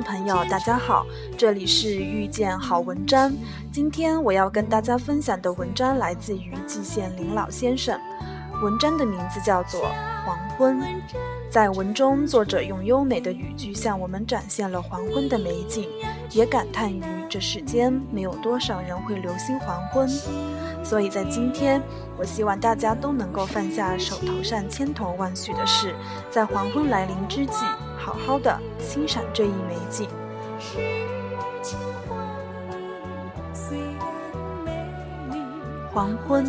朋友，大家好，这里是遇见好文章。今天我要跟大家分享的文章来自于季羡林老先生，文章的名字叫做《黄昏》。在文中，作者用优美的语句向我们展现了黄昏的美景，也感叹于这世间没有多少人会留心黄昏。所以在今天，我希望大家都能够放下手头上千头万绪的事，在黄昏来临之际，好好的欣赏这一美景。黄昏，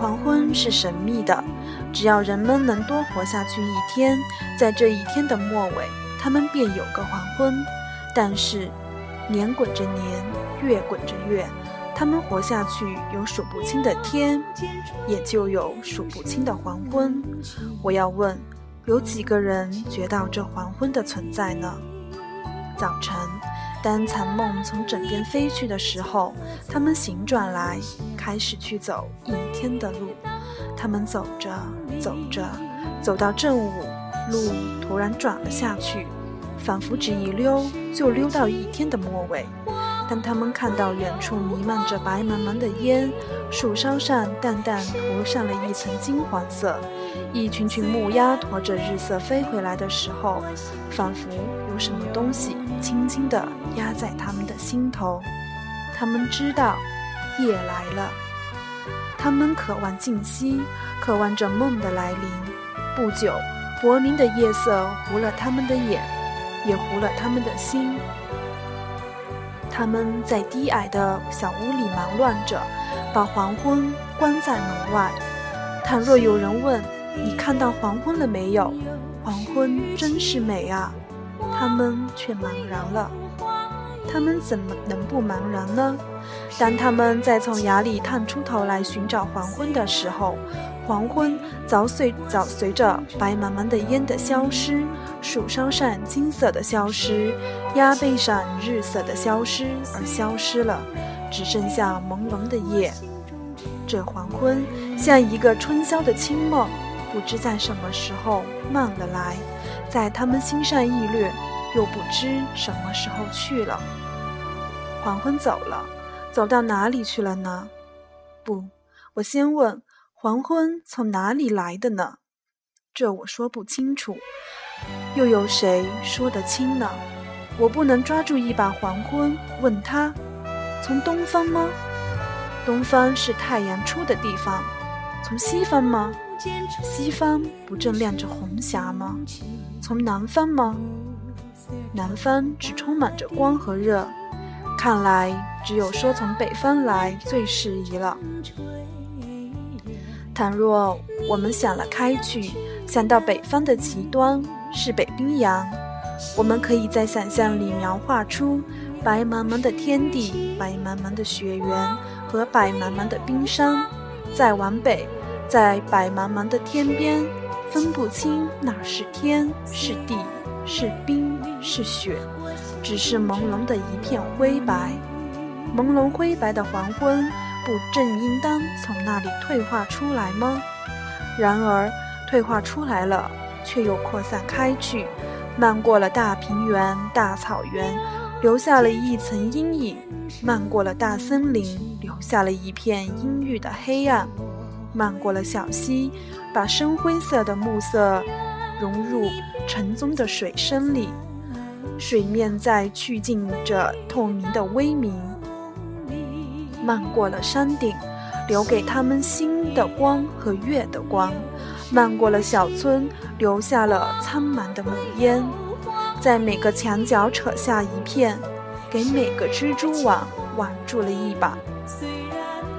黄昏是神秘的。只要人们能多活下去一天，在这一天的末尾，他们便有个黄昏。但是，年滚着年，月滚着月，他们活下去有数不清的天，也就有数不清的黄昏。我要问，有几个人觉到这黄昏的存在呢？早晨，当残梦从枕边飞去的时候，他们醒转来，开始去走一天的路。他们走着走着，走到正午，路突然转了下去，仿佛只一溜就溜到一天的末尾。当他们看到远处弥漫着白茫茫的烟，树梢上淡淡涂上了一层金黄色，一群群木鸭驮着日色飞回来的时候，仿佛有什么东西轻轻地压在他们的心头。他们知道，夜来了。他们渴望静息，渴望着梦的来临。不久，薄明的夜色糊了他们的眼，也糊了他们的心。他们在低矮的小屋里忙乱着，把黄昏关在门外。倘若有人问：“你看到黄昏了没有？”黄昏真是美啊！他们却茫然了。他们怎么能不茫然呢？当他们再从崖里探出头来寻找黄昏的时候，黄昏早随早随着白茫茫的烟的消失，树梢上金色的消失，崖背上日色的消失而消失了，只剩下朦胧的夜。这黄昏像一个春宵的清梦，不知在什么时候慢了来，在他们心上意掠，又不知什么时候去了。黄昏走了。走到哪里去了呢？不，我先问：黄昏从哪里来的呢？这我说不清楚，又有谁说得清呢？我不能抓住一把黄昏，问他：从东方吗？东方是太阳出的地方。从西方吗？西方不正亮着红霞吗？从南方吗？南方只充满着光和热。看来，只有说从北方来最适宜了。倘若我们想了开去，想到北方的极端是北冰洋，我们可以在想象里描画出白茫茫的天地、白茫茫的雪原和白茫茫的冰山。再往北，在白茫茫的天边，分不清哪是天是地，是冰是雪。只是朦胧的一片灰白，朦胧灰白的黄昏，不正应当从那里退化出来吗？然而，退化出来了，却又扩散开去，漫过了大平原、大草原，留下了一层阴影；漫过了大森林，留下了一片阴郁的黑暗；漫过了小溪，把深灰色的暮色融入沉棕的水深里。水面在去尽着透明的微明，漫过了山顶，留给他们星的光和月的光；漫过了小村，留下了苍茫的暮烟。在每个墙角扯下一片，给每个蜘蛛网挽住了一把。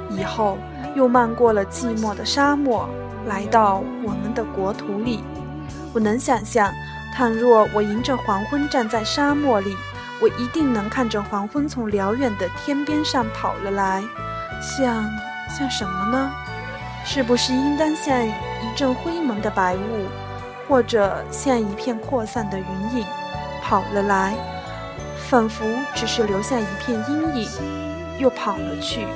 以后又漫过了寂寞的沙漠，来到我们的国土里。我能想象。倘若我迎着黄昏站在沙漠里，我一定能看着黄昏从辽远的天边上跑了来，像像什么呢？是不是应当像一阵灰蒙的白雾，或者像一片扩散的云影，跑了来，仿佛只是留下一片阴影，又跑了去，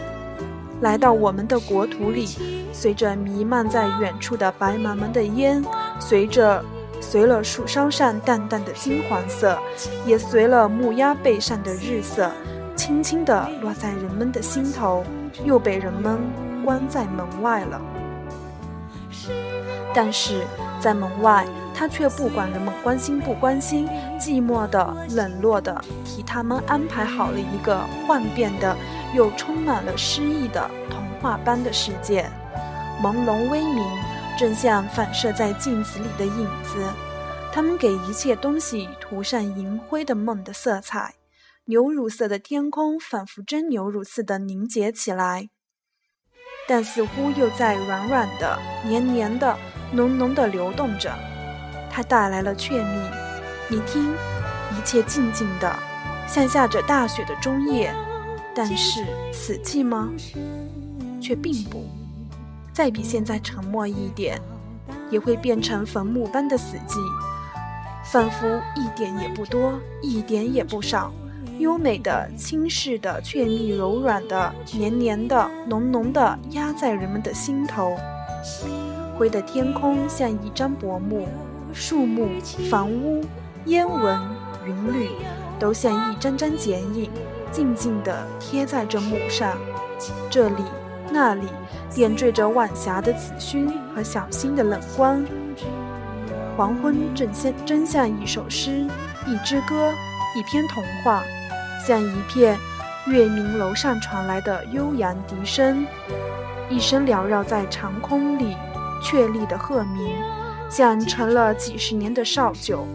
来到我们的国土里，随着弥漫在远处的白茫茫的烟，随着。随了树梢上淡淡的金黄色，也随了木鸭背上的日色，轻轻地落在人们的心头，又被人们关在门外了。但是在门外，他却不管人们关心不关心，寂寞的、冷落的，替他们安排好了一个幻变的又充满了诗意的童话般的世界，朦胧微明，正像反射在镜子里的影子。他们给一切东西涂上银灰的梦的色彩，牛乳色的天空仿佛真牛乳似的凝结起来，但似乎又在软软的、黏黏的。浓浓的流动着，它带来了雀蜜。你听，一切静静的，像下着大雪的中夜。但是死寂吗？却并不。再比现在沉默一点，也会变成坟墓般的死寂，仿佛一点也不多，一点也不少。优美的、轻视的、雀蜜柔软的、黏黏的、浓浓的，压在人们的心头。灰的天空像一张薄幕，树木、房屋、烟纹、云缕，都像一张张剪影，静静地贴在这幕上。这里、那里，点缀着晚霞的紫熏和小心的冷光。黄昏正像真像一首诗，一支歌，一篇童话，像一片月明楼上传来的悠扬笛声，一声缭绕在长空里。确立的鹤鸣，像陈了几十年的绍酒，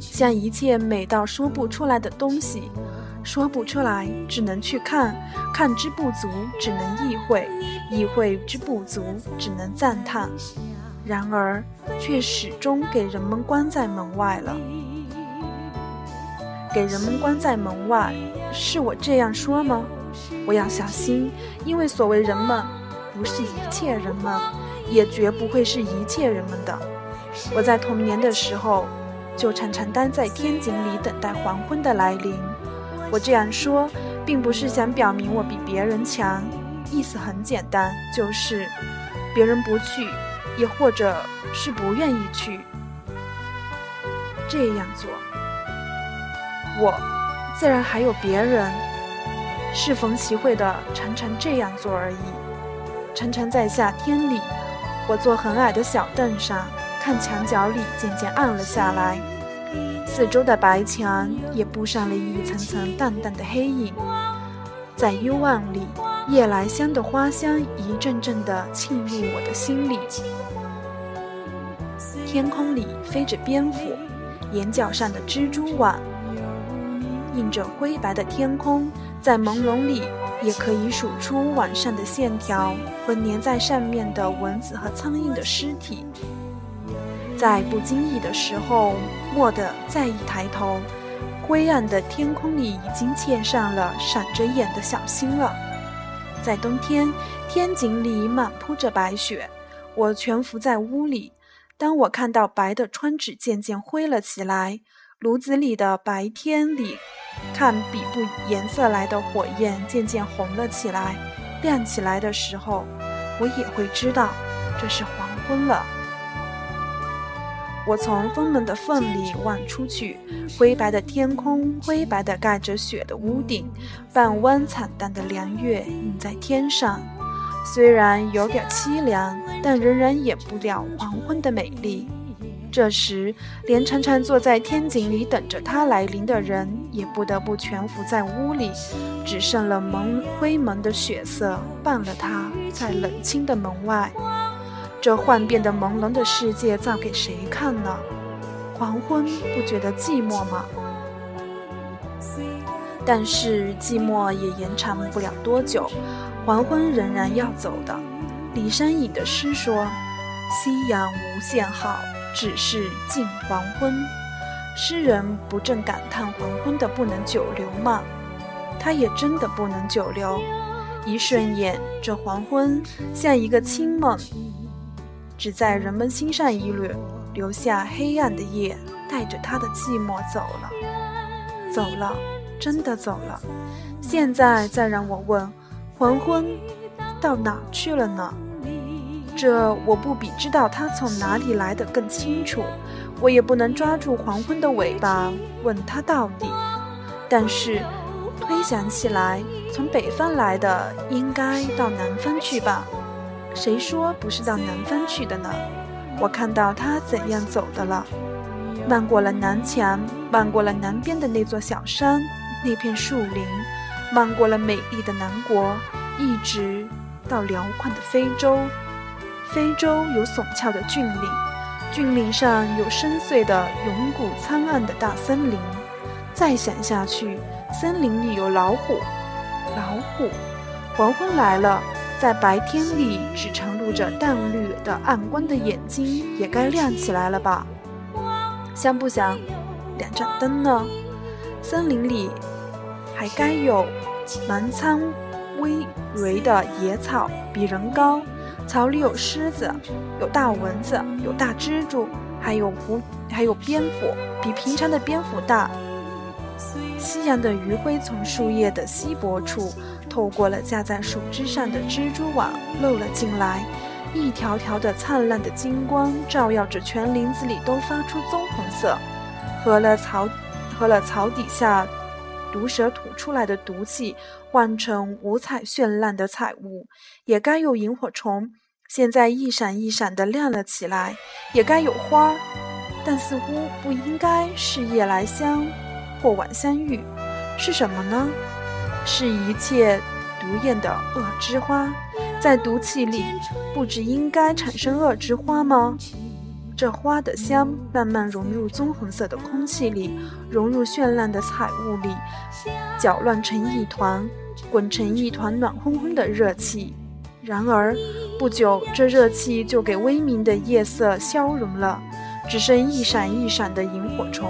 像一切美到说不出来的东西，说不出来，只能去看，看之不足，只能意会，意会之不足，只能赞叹。然而，却始终给人们关在门外了。给人们关在门外，是我这样说吗？我要小心，因为所谓人们，不是一切人们。也绝不会是一切人们的。我在童年的时候，就常常待在天井里等待黄昏的来临。我这样说，并不是想表明我比别人强，意思很简单，就是别人不去，也或者是不愿意去这样做。我，自然还有别人，适逢其会的常常这样做而已，常常在夏天里。我坐很矮的小凳上，看墙角里渐渐暗了下来，四周的白墙也布上了一层层淡淡的黑影。在幽暗里，夜来香的花香一阵阵地沁入我的心里。天空里飞着蝙蝠，眼角上的蜘蛛网，映着灰白的天空，在朦胧里。也可以数出网上的线条和粘在上面的蚊子和苍蝇的尸体。在不经意的时候，蓦地再一抬头，灰暗的天空里已经嵌上了闪着眼的小星了。在冬天，天井里满铺着白雪，我蜷伏在屋里。当我看到白的窗纸渐渐灰了起来。炉子里的白天里，看比不颜色来的火焰渐渐红了起来，亮起来的时候，我也会知道这是黄昏了。我从风门的缝里望出去，灰白的天空，灰白的盖着雪的屋顶，半弯惨淡的凉月映在天上，虽然有点凄凉，但仍然掩不了黄昏的美丽。这时，连常常坐在天井里等着他来临的人，也不得不蜷伏在屋里，只剩了蒙灰蒙的血色伴了他，在冷清的门外。这幻变的朦胧的世界，造给谁看呢？黄昏不觉得寂寞吗？但是寂寞也延长不了多久，黄昏仍然要走的。李商隐的诗说：“夕阳无限好。”只是近黄昏，诗人不正感叹黄昏的不能久留吗？他也真的不能久留。一瞬眼，这黄昏像一个清梦，只在人们心上一掠，留下黑暗的夜，带着他的寂寞走了，走了，真的走了。现在再让我问，黄昏到哪去了呢？这我不比知道它从哪里来的更清楚，我也不能抓住黄昏的尾巴问它到底。但是推想起来，从北方来的应该到南方去吧？谁说不是到南方去的呢？我看到它怎样走的了，漫过了南墙，漫过了南边的那座小山，那片树林，漫过了美丽的南国，一直到辽阔的非洲。非洲有耸峭的峻岭，峻岭上有深邃的、永古苍暗的大森林。再想下去，森林里有老虎。老虎，黄昏来了，在白天里只常露着淡绿的暗光的眼睛也该亮起来了吧？想不想？两盏灯呢？森林里还该有满苍葳蕤的野草，比人高。草里有狮子，有大蚊子，有大蜘蛛，还有狐，还有蝙蝠，比平常的蝙蝠大。夕阳的余晖从树叶的稀薄处透过了架在树枝上的蜘蛛网漏了进来，一条条的灿烂的金光照耀着全林子里，都发出棕红色。和了草，和了草底下毒蛇吐出来的毒气换成五彩绚烂的彩雾，也该有萤火虫。现在一闪一闪的亮了起来，也该有花，但似乎不应该是夜来香或晚香玉，是什么呢？是一切毒焰的恶之花，在毒气里，不只应该产生恶之花吗？这花的香慢慢融入棕红色的空气里，融入绚烂的彩雾里，搅乱成一团，滚成一团暖烘烘的热气。然而，不久这热气就给微明的夜色消融了，只剩一闪一闪的萤火虫。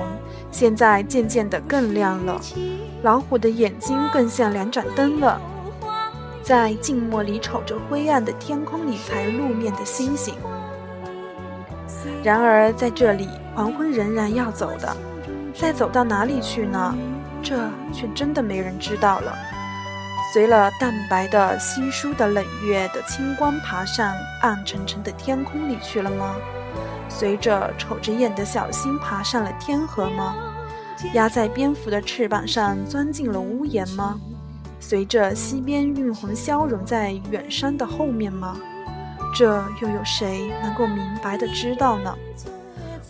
现在渐渐的更亮了，老虎的眼睛更像两盏灯了，在静默里瞅着灰暗的天空里才露面的星星。然而在这里，黄昏仍然要走的，再走到哪里去呢？这却真的没人知道了。随了淡白的稀疏的冷月的清光爬上暗沉沉的天空里去了吗？随着瞅着眼的小星爬上了天河吗？压在蝙蝠的翅膀上钻进了屋檐吗？随着西边晕红消融在远山的后面吗？这又有谁能够明白的知道呢？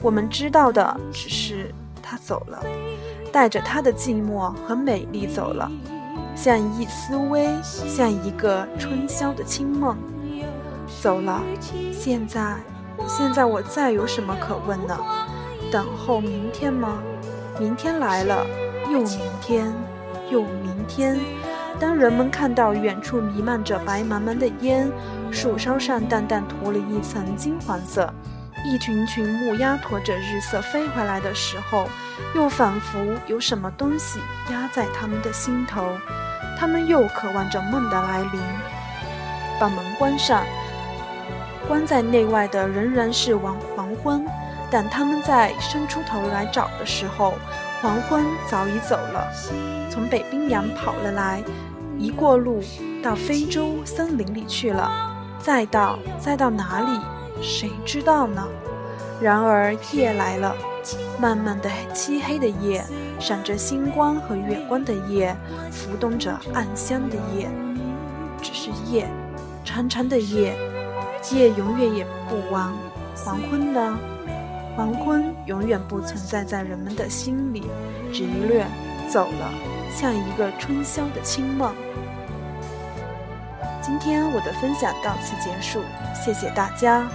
我们知道的只是他走了，带着他的寂寞和美丽走了。像一丝微，像一个春宵的清梦，走了。现在，现在我再有什么可问呢？等候明天吗？明天来了，又明天，又明天。当人们看到远处弥漫着白茫茫的烟，树梢上淡淡涂了一层金黄色，一群群木鸭驮着日色飞回来的时候，又仿佛有什么东西压在他们的心头。他们又渴望着梦的来临，把门关上。关在内外的仍然是晚黄昏，但他们在伸出头来找的时候，黄昏早已走了，从北冰洋跑了来，一过路到非洲森林里去了，再到再到哪里，谁知道呢？然而夜来了，漫漫的漆黑的夜，闪着星光和月光的夜，浮动着暗香的夜，只是夜，长长的夜，夜永远也不完。黄昏呢？黄昏永远不存在在人们的心里，只一掠走了，像一个春宵的清梦。今天我的分享到此结束，谢谢大家。